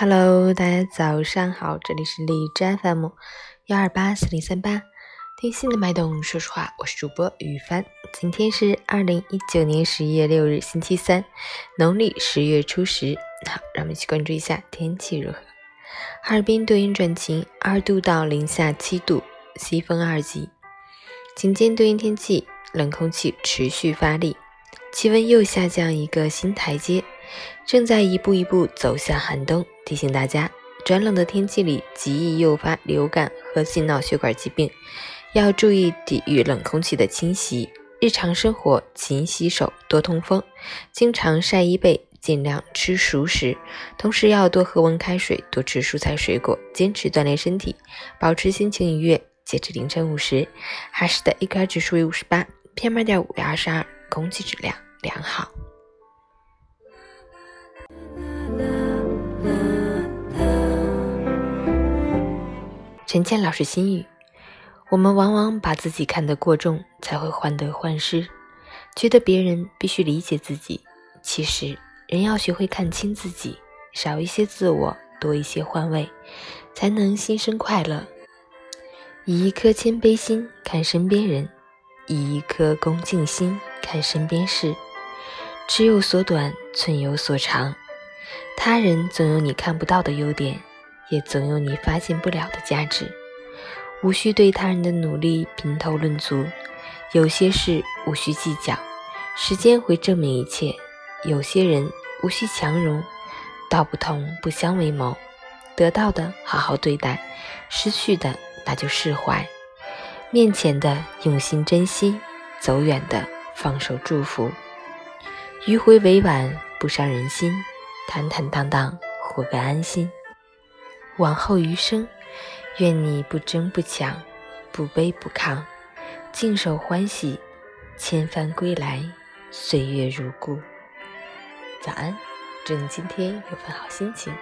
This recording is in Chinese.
Hello，大家早上好，这里是荔枝 FM 幺二八四零三八，听心的脉动，说实话，我是主播雨帆。今天是二零一九年十一月六日，星期三，农历十月初十。好，让我们一起关注一下天气如何。哈尔滨多云转晴，二度到零下七度，西风二级。晴间多云天气，冷空气持续发力，气温又下降一个新台阶。正在一步一步走向寒冬，提醒大家，转冷的天气里极易诱发流感和心脑血管疾病，要注意抵御冷空气的侵袭。日常生活勤洗手，多通风，经常晒衣被，尽量吃熟食，同时要多喝温开水，多吃蔬菜水果，坚持锻炼身体，保持心情愉悦。截至凌晨五时，哈市的 AQI 指数为五十八，PM 二点五为二十二，空气质量良好。陈倩老师心语：我们往往把自己看得过重，才会患得患失，觉得别人必须理解自己。其实，人要学会看清自己，少一些自我，多一些换位，才能心生快乐。以一颗谦卑心看身边人，以一颗恭敬心看身边事。尺有所短，寸有所长。他人总有你看不到的优点。也总有你发现不了的价值，无需对他人的努力评头论足，有些事无需计较，时间会证明一切；有些人无需强融，道不同不相为谋。得到的好好对待，失去的那就释怀。面前的用心珍惜，走远的放手祝福。迂回委婉不伤人心，坦坦荡荡活个安心。往后余生，愿你不争不抢，不卑不亢，静守欢喜，千帆归来，岁月如故。早安，祝你今天有份好心情。